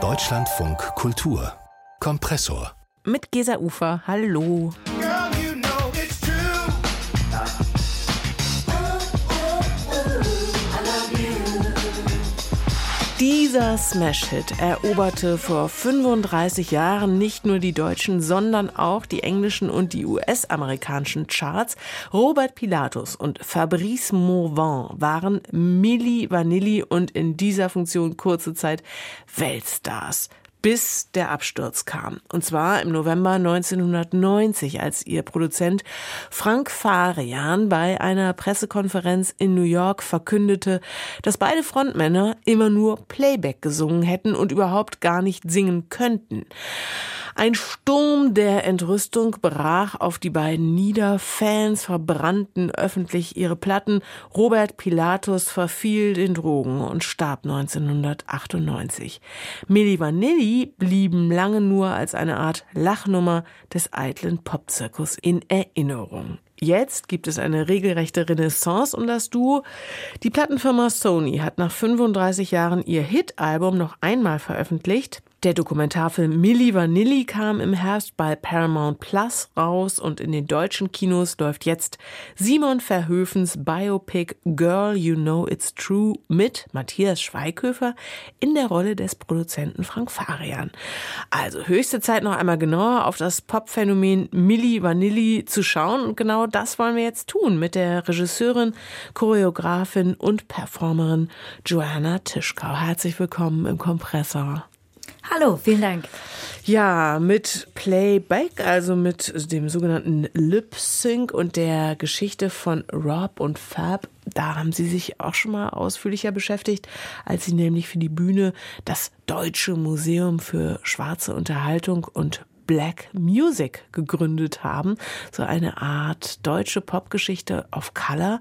Deutschlandfunk Kultur Kompressor mit Gesa Ufer. Hallo. Dieser Smash-Hit eroberte vor 35 Jahren nicht nur die deutschen, sondern auch die englischen und die US-amerikanischen Charts. Robert Pilatus und Fabrice Morvan waren Milli Vanilli und in dieser Funktion kurze Zeit Weltstars bis der Absturz kam. Und zwar im November 1990, als ihr Produzent Frank Farian bei einer Pressekonferenz in New York verkündete, dass beide Frontmänner immer nur Playback gesungen hätten und überhaupt gar nicht singen könnten. Ein Sturm der Entrüstung brach auf die beiden nieder. Fans verbrannten öffentlich ihre Platten. Robert Pilatus verfiel den Drogen und starb 1998. Milli Vanilli blieben lange nur als eine Art Lachnummer des eitlen Popzirkus in Erinnerung. Jetzt gibt es eine regelrechte Renaissance um das Duo. Die Plattenfirma Sony hat nach 35 Jahren ihr Hit-Album noch einmal veröffentlicht. Der Dokumentarfilm Milli Vanilli kam im Herbst bei Paramount Plus raus und in den deutschen Kinos läuft jetzt Simon Verhöfens Biopic Girl You Know It's True mit Matthias Schweighöfer in der Rolle des Produzenten Frank Farian. Also höchste Zeit noch einmal genauer auf das Popphänomen Milli Vanilli zu schauen und genau das wollen wir jetzt tun mit der Regisseurin, Choreografin und Performerin Joanna Tischkau. Herzlich willkommen im Kompressor. Hallo, vielen Dank. Ja, mit Playback, also mit dem sogenannten Lip Sync und der Geschichte von Rob und Fab, da haben Sie sich auch schon mal ausführlicher beschäftigt, als Sie nämlich für die Bühne das Deutsche Museum für schwarze Unterhaltung und Black Music gegründet haben. So eine Art deutsche Popgeschichte of Color.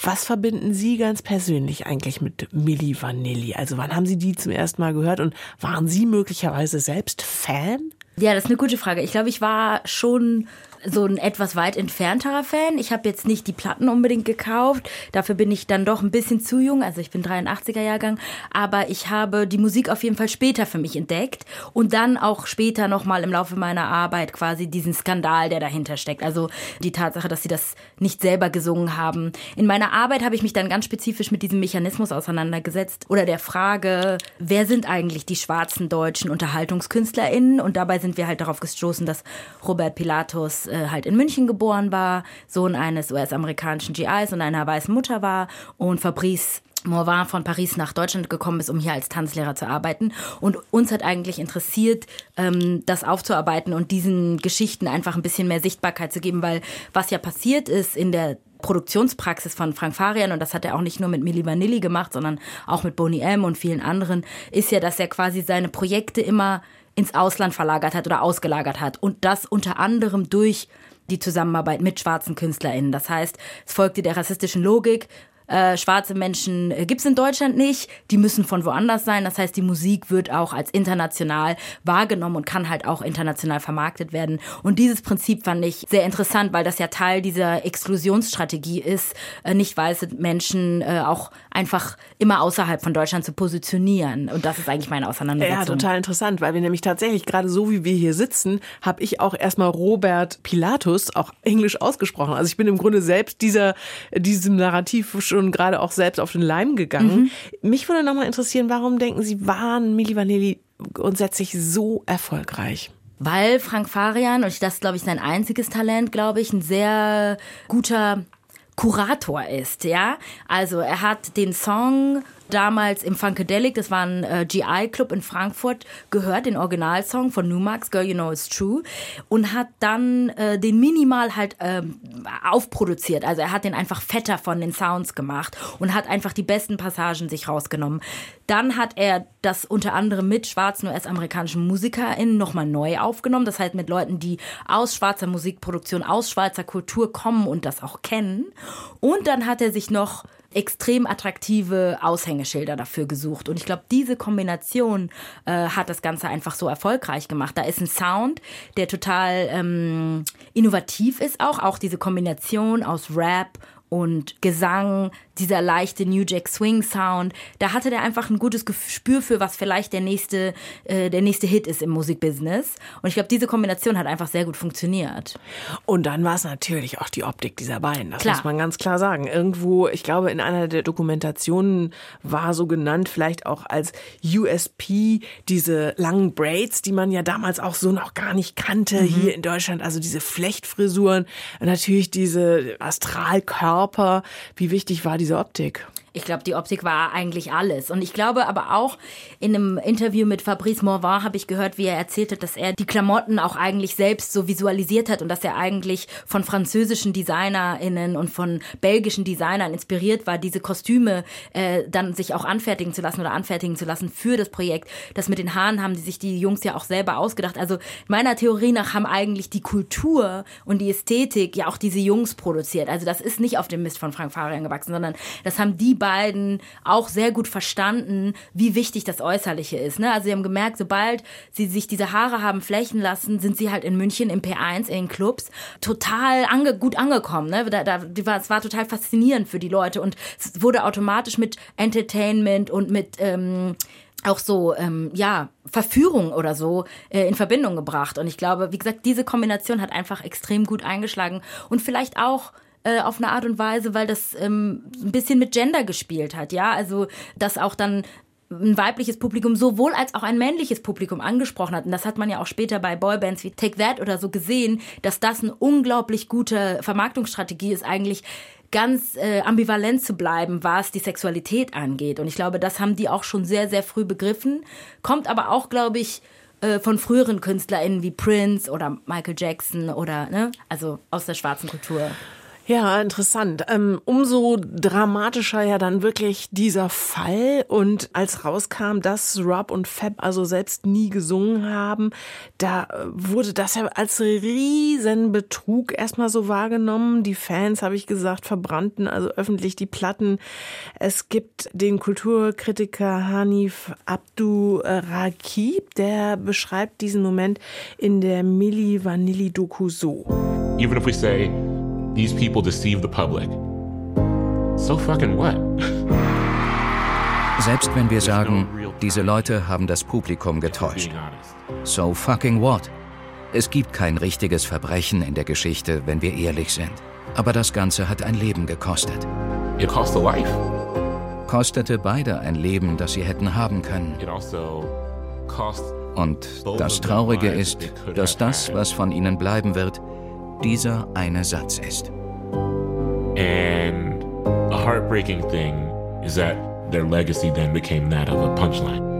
Was verbinden Sie ganz persönlich eigentlich mit Milli Vanilli? Also wann haben Sie die zum ersten Mal gehört und waren Sie möglicherweise selbst Fan? Ja, das ist eine gute Frage. Ich glaube, ich war schon so ein etwas weit entfernterer Fan. Ich habe jetzt nicht die Platten unbedingt gekauft. Dafür bin ich dann doch ein bisschen zu jung. Also ich bin 83er Jahrgang. Aber ich habe die Musik auf jeden Fall später für mich entdeckt. Und dann auch später nochmal im Laufe meiner Arbeit quasi diesen Skandal, der dahinter steckt. Also die Tatsache, dass sie das nicht selber gesungen haben. In meiner Arbeit habe ich mich dann ganz spezifisch mit diesem Mechanismus auseinandergesetzt. Oder der Frage, wer sind eigentlich die schwarzen deutschen UnterhaltungskünstlerInnen? Und dabei sind wir halt darauf gestoßen, dass Robert Pilatus äh, halt in München geboren war, Sohn eines US-amerikanischen GIs und einer weißen Mutter war und Fabrice Morvan von Paris nach Deutschland gekommen ist, um hier als Tanzlehrer zu arbeiten. Und uns hat eigentlich interessiert, ähm, das aufzuarbeiten und diesen Geschichten einfach ein bisschen mehr Sichtbarkeit zu geben, weil was ja passiert ist in der Produktionspraxis von Frank Farian, und das hat er auch nicht nur mit Milli Vanilli gemacht, sondern auch mit Boney M und vielen anderen, ist ja, dass er quasi seine Projekte immer ins Ausland verlagert hat oder ausgelagert hat. Und das unter anderem durch die Zusammenarbeit mit schwarzen KünstlerInnen. Das heißt, es folgte der rassistischen Logik, äh, schwarze Menschen äh, gibt es in Deutschland nicht, die müssen von woanders sein. Das heißt, die Musik wird auch als international wahrgenommen und kann halt auch international vermarktet werden. Und dieses Prinzip fand ich sehr interessant, weil das ja Teil dieser Exklusionsstrategie ist, äh, nicht weiße Menschen auch einfach immer außerhalb von Deutschland zu positionieren. Und das ist eigentlich meine Auseinandersetzung. Ja, total interessant, weil wir nämlich tatsächlich gerade so, wie wir hier sitzen, habe ich auch erstmal Robert Pilatus auch englisch ausgesprochen. Also ich bin im Grunde selbst dieser, diesem Narrativ schon schon gerade auch selbst auf den Leim gegangen. Mhm. Mich würde nochmal interessieren, warum denken Sie, waren Milli Vanilli grundsätzlich so erfolgreich? Weil Frank Farian, und das ist, glaube ich, sein einziges Talent, glaube ich, ein sehr guter Kurator ist, ja. Also er hat den Song damals im Funkadelic, das war ein äh, GI-Club in Frankfurt, gehört, den Originalsong von Numax, Girl You Know It's True, und hat dann äh, den minimal halt ähm, aufproduziert. Also er hat den einfach fetter von den Sounds gemacht und hat einfach die besten Passagen sich rausgenommen. Dann hat er das unter anderem mit schwarzen US-amerikanischen MusikerInnen nochmal neu aufgenommen. Das heißt mit Leuten, die aus schwarzer Musikproduktion, aus schwarzer Kultur kommen und das auch kennen. Und dann hat er sich noch extrem attraktive Aushängeschilder dafür gesucht. Und ich glaube, diese Kombination äh, hat das Ganze einfach so erfolgreich gemacht. Da ist ein Sound, der total ähm, innovativ ist auch. Auch diese Kombination aus Rap und Gesang, dieser leichte New Jack Swing Sound. Da hatte der einfach ein gutes Gespür für, was vielleicht der nächste, äh, der nächste Hit ist im Musikbusiness. Und ich glaube, diese Kombination hat einfach sehr gut funktioniert. Und dann war es natürlich auch die Optik dieser beiden. Das klar. muss man ganz klar sagen. Irgendwo, ich glaube, in einer der Dokumentationen war so genannt, vielleicht auch als USP, diese langen Braids, die man ja damals auch so noch gar nicht kannte mhm. hier in Deutschland. Also diese Flechtfrisuren, natürlich diese Astralkörper. Wie wichtig war diese Optik? Ich glaube, die Optik war eigentlich alles. Und ich glaube aber auch, in einem Interview mit Fabrice Morvan habe ich gehört, wie er erzählt hat, dass er die Klamotten auch eigentlich selbst so visualisiert hat und dass er eigentlich von französischen DesignerInnen und von belgischen Designern inspiriert war, diese Kostüme äh, dann sich auch anfertigen zu lassen oder anfertigen zu lassen für das Projekt. Das mit den Haaren haben die sich die Jungs ja auch selber ausgedacht. Also meiner Theorie nach haben eigentlich die Kultur und die Ästhetik ja auch diese Jungs produziert. Also das ist nicht auf dem Mist von Frank Farian gewachsen, sondern das haben die beiden auch sehr gut verstanden, wie wichtig das Äußerliche ist. Ne? Also sie haben gemerkt, sobald sie sich diese Haare haben flächen lassen, sind sie halt in München im P1 in den Clubs total ange gut angekommen. Ne? Da, da, es war total faszinierend für die Leute und es wurde automatisch mit Entertainment und mit ähm, auch so, ähm, ja, Verführung oder so äh, in Verbindung gebracht. Und ich glaube, wie gesagt, diese Kombination hat einfach extrem gut eingeschlagen und vielleicht auch äh, auf eine Art und Weise, weil das ähm, ein bisschen mit Gender gespielt hat, ja, also dass auch dann ein weibliches Publikum sowohl als auch ein männliches Publikum angesprochen hat. Und das hat man ja auch später bei Boybands wie Take That oder so gesehen, dass das eine unglaublich gute Vermarktungsstrategie ist, eigentlich ganz äh, ambivalent zu bleiben, was die Sexualität angeht. Und ich glaube, das haben die auch schon sehr, sehr früh begriffen. Kommt aber auch, glaube ich, äh, von früheren KünstlerInnen wie Prince oder Michael Jackson oder, ne, also aus der schwarzen Kultur. Ja, interessant. Ähm, umso dramatischer ja dann wirklich dieser Fall. Und als rauskam, dass Rob und Fab also selbst nie gesungen haben, da äh, wurde das ja als riesen Betrug erstmal so wahrgenommen. Die Fans, habe ich gesagt, verbrannten also öffentlich die Platten. Es gibt den Kulturkritiker Hanif Abdu Rakib, der beschreibt diesen Moment in der Milli Vanilli Doku so. Even if we say these people deceive the public. So fucking what? Selbst wenn wir sagen, diese Leute haben das Publikum getäuscht. So fucking what? Es gibt kein richtiges Verbrechen in der Geschichte, wenn wir ehrlich sind. Aber das Ganze hat ein Leben gekostet. It cost a life. Kostete beide ein Leben, das sie hätten haben können. Also Und das Traurige ist, dass das, was von ihnen bleiben wird, dieser eine Satz ist. And a heartbreaking thing is that their legacy then became that of a punchline.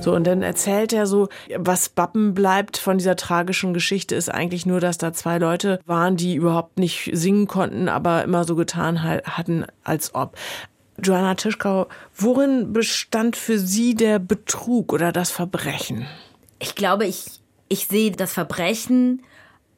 So, und dann erzählt er so, was Bappen bleibt von dieser tragischen Geschichte ist eigentlich nur, dass da zwei Leute waren, die überhaupt nicht singen konnten, aber immer so getan hatten, als ob. Joanna Tischkau, worin bestand für Sie der Betrug oder das Verbrechen? Ich glaube, ich, ich sehe das Verbrechen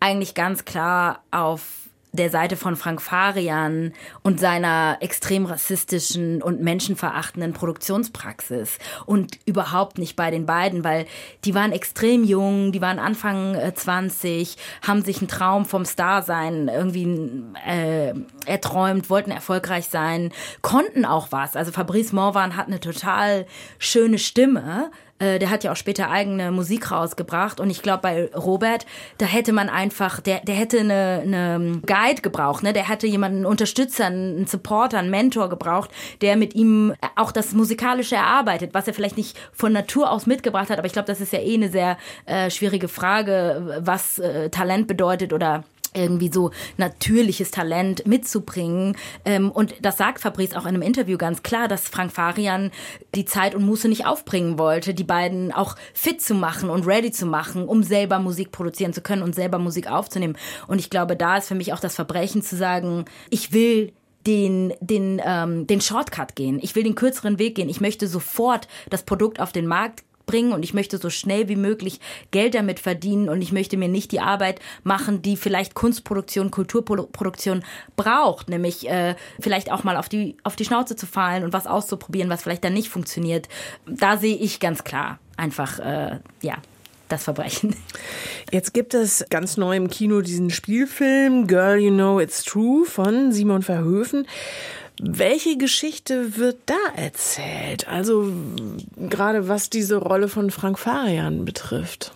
eigentlich ganz klar auf der Seite von Frank Farian und seiner extrem rassistischen und menschenverachtenden Produktionspraxis und überhaupt nicht bei den beiden, weil die waren extrem jung, die waren Anfang 20, äh, haben sich einen Traum vom Starsein irgendwie äh, erträumt, wollten erfolgreich sein, konnten auch was. Also Fabrice Morvan hat eine total schöne Stimme, äh, der hat ja auch später eigene Musik rausgebracht. Und ich glaube, bei Robert, da hätte man einfach, der, der hätte eine, eine Guide gebraucht, ne? Der hätte jemanden, einen Unterstützer, einen Supporter, einen Mentor gebraucht, der mit ihm auch das Musikalische erarbeitet, was er vielleicht nicht von Natur aus mitgebracht hat. Aber ich glaube, das ist ja eh eine sehr äh, schwierige Frage, was äh, Talent bedeutet oder irgendwie so natürliches Talent mitzubringen. Ähm, und das sagt Fabrice auch in einem Interview ganz klar, dass Frank Farian die Zeit und Muße nicht aufbringen wollte, die beiden auch fit zu machen und ready zu machen, um selber Musik produzieren zu können und selber Musik aufzunehmen. Und ich glaube, da ist für mich auch das Verbrechen zu sagen, ich will den, den, ähm, den Shortcut gehen. Ich will den kürzeren Weg gehen. Ich möchte sofort das Produkt auf den Markt bringen und ich möchte so schnell wie möglich Geld damit verdienen und ich möchte mir nicht die Arbeit machen, die vielleicht Kunstproduktion, Kulturproduktion braucht, nämlich äh, vielleicht auch mal auf die, auf die Schnauze zu fallen und was auszuprobieren, was vielleicht dann nicht funktioniert. Da sehe ich ganz klar einfach, äh, ja, das Verbrechen. Jetzt gibt es ganz neu im Kino diesen Spielfilm Girl You Know It's True von Simon Verhöfen. Welche Geschichte wird da erzählt? Also gerade was diese Rolle von Frank Farian betrifft.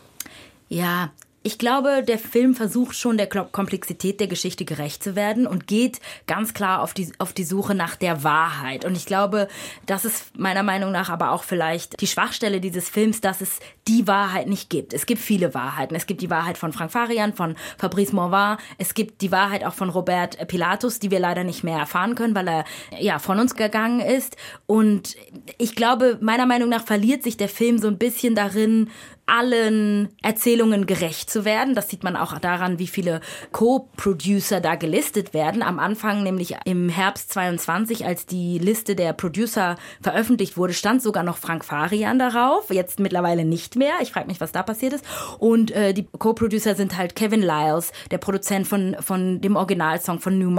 Ja, ich glaube, der Film versucht schon der Komplexität der Geschichte gerecht zu werden und geht ganz klar auf die, auf die Suche nach der Wahrheit. Und ich glaube, das ist meiner Meinung nach aber auch vielleicht die Schwachstelle dieses Films, dass es die Wahrheit nicht gibt. Es gibt viele Wahrheiten. Es gibt die Wahrheit von Frank Farian, von Fabrice Morvan. Es gibt die Wahrheit auch von Robert Pilatus, die wir leider nicht mehr erfahren können, weil er ja von uns gegangen ist. Und ich glaube, meiner Meinung nach verliert sich der Film so ein bisschen darin, allen Erzählungen gerecht zu werden. Das sieht man auch daran, wie viele Co-Producer da gelistet werden. Am Anfang, nämlich im Herbst 22, als die Liste der Producer veröffentlicht wurde, stand sogar noch Frank Farian darauf. Jetzt mittlerweile nicht mehr. Ich frage mich, was da passiert ist. Und äh, die Co-Producer sind halt Kevin Lyles, der Produzent von, von dem Originalsong von New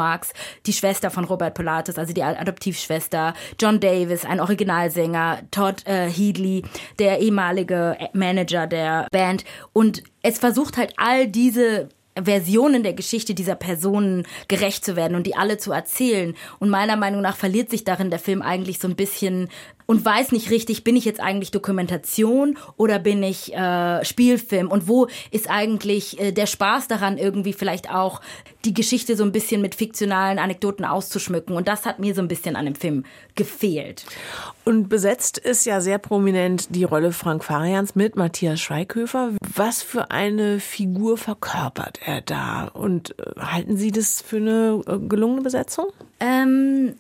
die Schwester von Robert Pilatus, also die Adoptivschwester, John Davis, ein Originalsänger, Todd äh, Headley, der ehemalige Manager Manager der Band. Und es versucht halt all diese Versionen der Geschichte dieser Personen gerecht zu werden und die alle zu erzählen. Und meiner Meinung nach verliert sich darin der Film eigentlich so ein bisschen und weiß nicht richtig, bin ich jetzt eigentlich Dokumentation oder bin ich äh, Spielfilm und wo ist eigentlich äh, der Spaß daran, irgendwie vielleicht auch die Geschichte so ein bisschen mit fiktionalen Anekdoten auszuschmücken. Und das hat mir so ein bisschen an dem Film gefehlt. Und besetzt ist ja sehr prominent die Rolle Frank Farians mit Matthias Schweighöfer. Was für eine Figur verkörpert er da? Und äh, halten Sie das für eine äh, gelungene Besetzung? Ähm,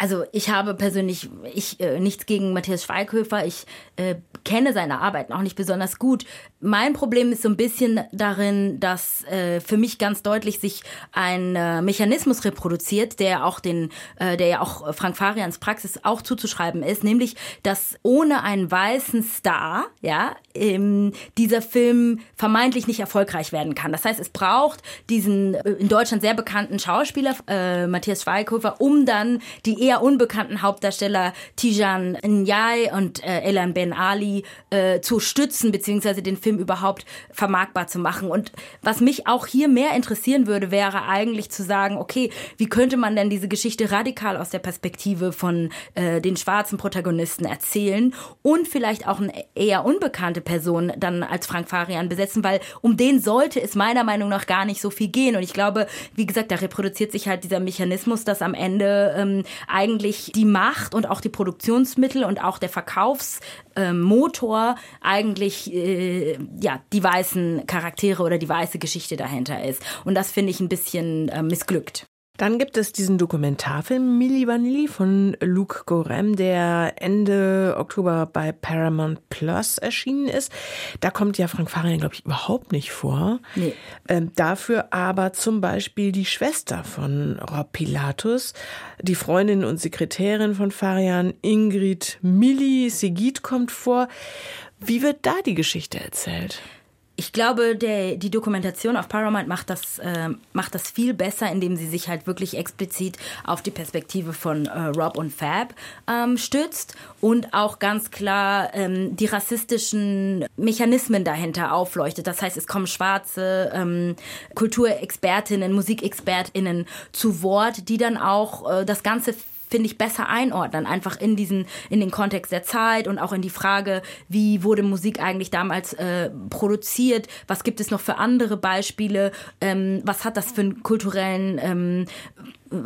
also ich habe persönlich ich äh, nichts gegen Matthias Schweighöfer. Ich äh, kenne seine Arbeit auch nicht besonders gut. Mein Problem ist so ein bisschen darin, dass äh, für mich ganz deutlich sich ein äh, Mechanismus reproduziert, der auch den, äh, der ja auch Frank Farians Praxis auch zuzuschreiben ist, nämlich, dass ohne einen weißen Star, ja, ähm, dieser Film vermeintlich nicht erfolgreich werden kann. Das heißt, es braucht diesen äh, in Deutschland sehr bekannten Schauspieler äh, Matthias Schweighöfer, um dann die eher unbekannten Hauptdarsteller Tijan Nyai und äh, Elan Ben Ali äh, zu stützen, beziehungsweise den Film überhaupt vermarktbar zu machen. Und was mich auch hier mehr interessieren würde, wäre eigentlich zu sagen, okay, wie könnte man denn diese Geschichte radikal aus der Perspektive von äh, den schwarzen Protagonisten erzählen und vielleicht auch eine eher unbekannte Person dann als Frank Farian besetzen, weil um den sollte es meiner Meinung nach gar nicht so viel gehen. Und ich glaube, wie gesagt, da reproduziert sich halt dieser Mechanismus, dass am Ende ähm, eigentlich die Macht und auch die Produktionsmittel und auch der Verkaufsmotor eigentlich äh, ja die weißen Charaktere oder die weiße Geschichte dahinter ist. Und das finde ich ein bisschen äh, missglückt. Dann gibt es diesen Dokumentarfilm Milli Vanilli von Luc Gorem, der Ende Oktober bei Paramount Plus erschienen ist. Da kommt ja Frank Farian, glaube ich, überhaupt nicht vor. Nee. Ähm, dafür aber zum Beispiel die Schwester von Rob Pilatus, die Freundin und Sekretärin von Farian, Ingrid Milli Segit kommt vor. Wie wird da die Geschichte erzählt? Ich glaube, der, die Dokumentation auf Paramount macht das, äh, macht das viel besser, indem sie sich halt wirklich explizit auf die Perspektive von äh, Rob und Fab ähm, stützt und auch ganz klar ähm, die rassistischen Mechanismen dahinter aufleuchtet. Das heißt, es kommen schwarze ähm, Kulturexpertinnen, Musikexpertinnen zu Wort, die dann auch äh, das Ganze finde ich, besser einordnen, einfach in diesen, in den Kontext der Zeit und auch in die Frage, wie wurde Musik eigentlich damals äh, produziert, was gibt es noch für andere Beispiele, ähm, was hat das für einen kulturellen ähm,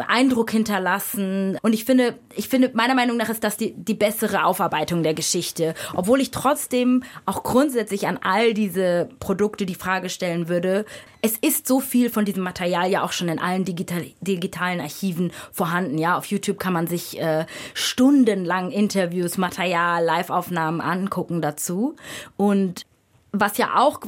Eindruck hinterlassen. Und ich finde, ich finde, meiner Meinung nach ist das die, die bessere Aufarbeitung der Geschichte. Obwohl ich trotzdem auch grundsätzlich an all diese Produkte die Frage stellen würde, es ist so viel von diesem Material ja auch schon in allen digital, digitalen Archiven vorhanden. Ja, auf YouTube kann man sich äh, stundenlang Interviews, Material, Live-Aufnahmen angucken dazu. Und was ja auch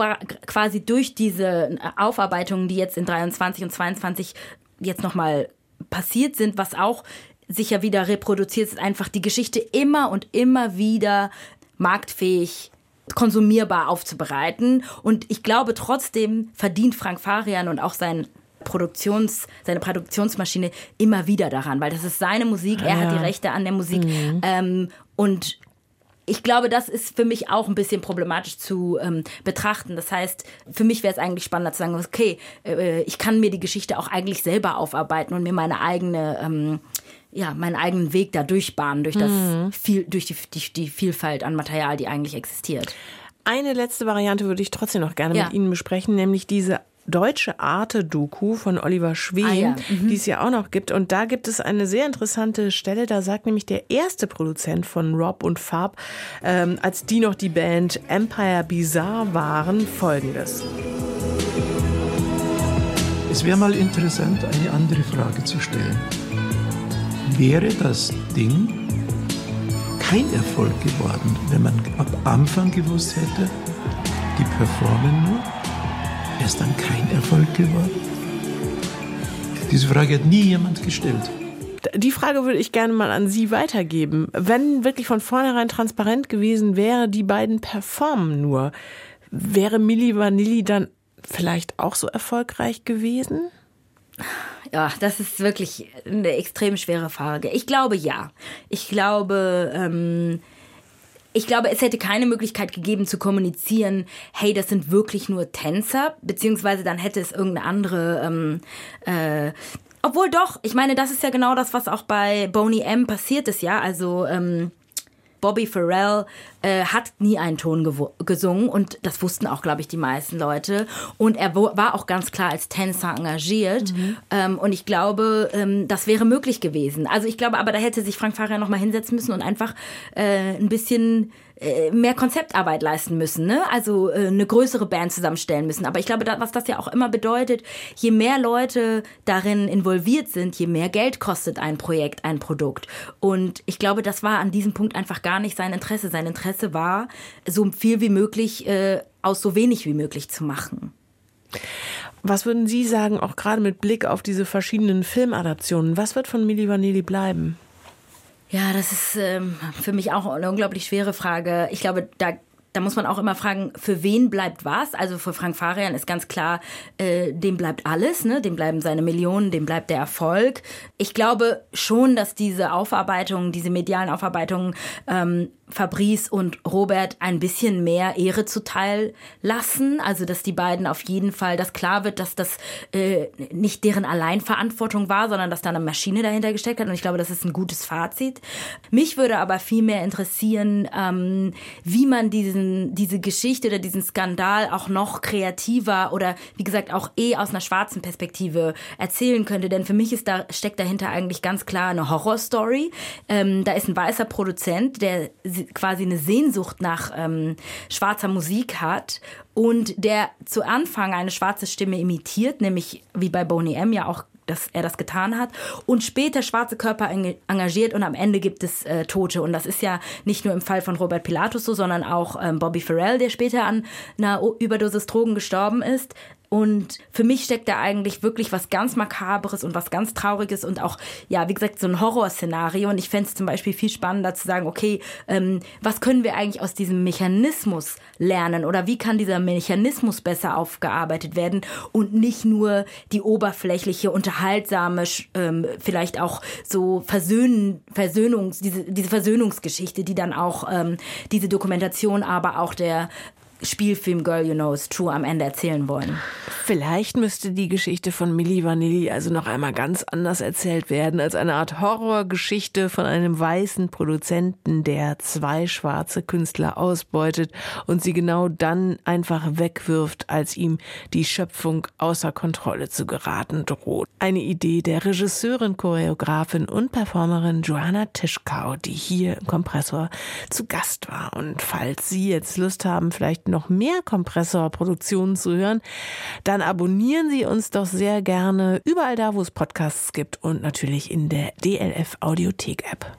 quasi durch diese Aufarbeitungen, die jetzt in 23 und 22 jetzt nochmal passiert sind, was auch sich ja wieder reproduziert, ist einfach die Geschichte immer und immer wieder marktfähig konsumierbar aufzubereiten. Und ich glaube, trotzdem verdient Frank Farian und auch sein Produktions, seine Produktionsmaschine immer wieder daran, weil das ist seine Musik, er ja. hat die Rechte an der Musik. Mhm. Ähm, und ich glaube, das ist für mich auch ein bisschen problematisch zu ähm, betrachten. Das heißt, für mich wäre es eigentlich spannender zu sagen, okay, äh, ich kann mir die Geschichte auch eigentlich selber aufarbeiten und mir meine eigene ähm, ja, meinen eigenen Weg da durchbahnen, durch das mhm. viel, durch die, die, die Vielfalt an Material, die eigentlich existiert. Eine letzte Variante würde ich trotzdem noch gerne ja. mit Ihnen besprechen, nämlich diese deutsche Arte-Doku von Oliver Schwen, ah, ja. mhm. die es ja auch noch gibt. Und da gibt es eine sehr interessante Stelle. Da sagt nämlich der erste Produzent von Rob und Farb, ähm, als die noch die Band Empire Bizarre waren, folgendes. Es wäre mal interessant, eine andere Frage zu stellen wäre das Ding kein Erfolg geworden, wenn man ab Anfang gewusst hätte, die performen nur, es dann kein Erfolg geworden? Diese Frage hat nie jemand gestellt. Die Frage würde ich gerne mal an Sie weitergeben. Wenn wirklich von vornherein transparent gewesen wäre, die beiden performen nur, wäre Milli Vanilli dann vielleicht auch so erfolgreich gewesen? Ja, das ist wirklich eine extrem schwere Frage. Ich glaube ja. Ich glaube, ähm, ich glaube, es hätte keine Möglichkeit gegeben zu kommunizieren, hey, das sind wirklich nur Tänzer, beziehungsweise dann hätte es irgendeine andere ähm, äh, obwohl doch, ich meine, das ist ja genau das, was auch bei Boney M passiert ist, ja. Also ähm, Bobby Farrell äh, hat nie einen Ton gesungen und das wussten auch, glaube ich, die meisten Leute. Und er war auch ganz klar als Tänzer engagiert. Mhm. Ähm, und ich glaube, ähm, das wäre möglich gewesen. Also ich glaube aber, da hätte sich Frank Fahrer noch mal hinsetzen müssen und einfach äh, ein bisschen mehr Konzeptarbeit leisten müssen, ne? Also äh, eine größere Band zusammenstellen müssen. Aber ich glaube, was das ja auch immer bedeutet, je mehr Leute darin involviert sind, je mehr Geld kostet ein Projekt, ein Produkt. Und ich glaube, das war an diesem Punkt einfach gar nicht sein Interesse. Sein Interesse war, so viel wie möglich äh, aus so wenig wie möglich zu machen. Was würden Sie sagen, auch gerade mit Blick auf diese verschiedenen Filmadaptionen, was wird von Milli Vanilli bleiben? Ja, das ist ähm, für mich auch eine unglaublich schwere Frage. Ich glaube, da da muss man auch immer fragen, für wen bleibt was? Also für Frank Farian ist ganz klar, äh, dem bleibt alles, ne? dem bleiben seine Millionen, dem bleibt der Erfolg. Ich glaube schon, dass diese Aufarbeitungen, diese medialen Aufarbeitungen ähm, Fabrice und Robert ein bisschen mehr Ehre zuteil lassen. Also, dass die beiden auf jeden Fall, dass klar wird, dass das äh, nicht deren Alleinverantwortung war, sondern dass da eine Maschine dahinter gesteckt hat. Und ich glaube, das ist ein gutes Fazit. Mich würde aber viel mehr interessieren, ähm, wie man diesen, diese Geschichte oder diesen Skandal auch noch kreativer oder wie gesagt auch eh aus einer schwarzen Perspektive erzählen könnte. Denn für mich ist da, steckt dahinter eigentlich ganz klar eine Horrorstory. Ähm, da ist ein weißer Produzent, der quasi eine Sehnsucht nach ähm, schwarzer Musik hat und der zu Anfang eine schwarze Stimme imitiert, nämlich wie bei Boney M ja auch dass er das getan hat und später schwarze Körper engagiert und am Ende gibt es äh, Tote und das ist ja nicht nur im Fall von Robert Pilatus so, sondern auch ähm, Bobby Farrell, der später an einer Überdosis Drogen gestorben ist. Und für mich steckt da eigentlich wirklich was ganz Makaberes und was ganz Trauriges und auch, ja, wie gesagt, so ein Horrorszenario. Und ich fände es zum Beispiel viel spannender zu sagen, okay, ähm, was können wir eigentlich aus diesem Mechanismus lernen oder wie kann dieser Mechanismus besser aufgearbeitet werden und nicht nur die oberflächliche, unterhaltsame, ähm, vielleicht auch so Versöhn, Versöhnungs, diese, diese Versöhnungsgeschichte, die dann auch ähm, diese Dokumentation, aber auch der Spielfilm Girl You Know Is True am Ende erzählen wollen. Vielleicht müsste die Geschichte von Milli Vanilli also noch einmal ganz anders erzählt werden, als eine Art Horrorgeschichte von einem weißen Produzenten, der zwei schwarze Künstler ausbeutet und sie genau dann einfach wegwirft, als ihm die Schöpfung außer Kontrolle zu geraten droht. Eine Idee der Regisseurin, Choreografin und Performerin Joanna Tischkau, die hier im Kompressor zu Gast war. Und falls Sie jetzt Lust haben, vielleicht noch mehr Kompressorproduktionen zu hören, dann abonnieren Sie uns doch sehr gerne überall da, wo es Podcasts gibt und natürlich in der DLF Audiothek App.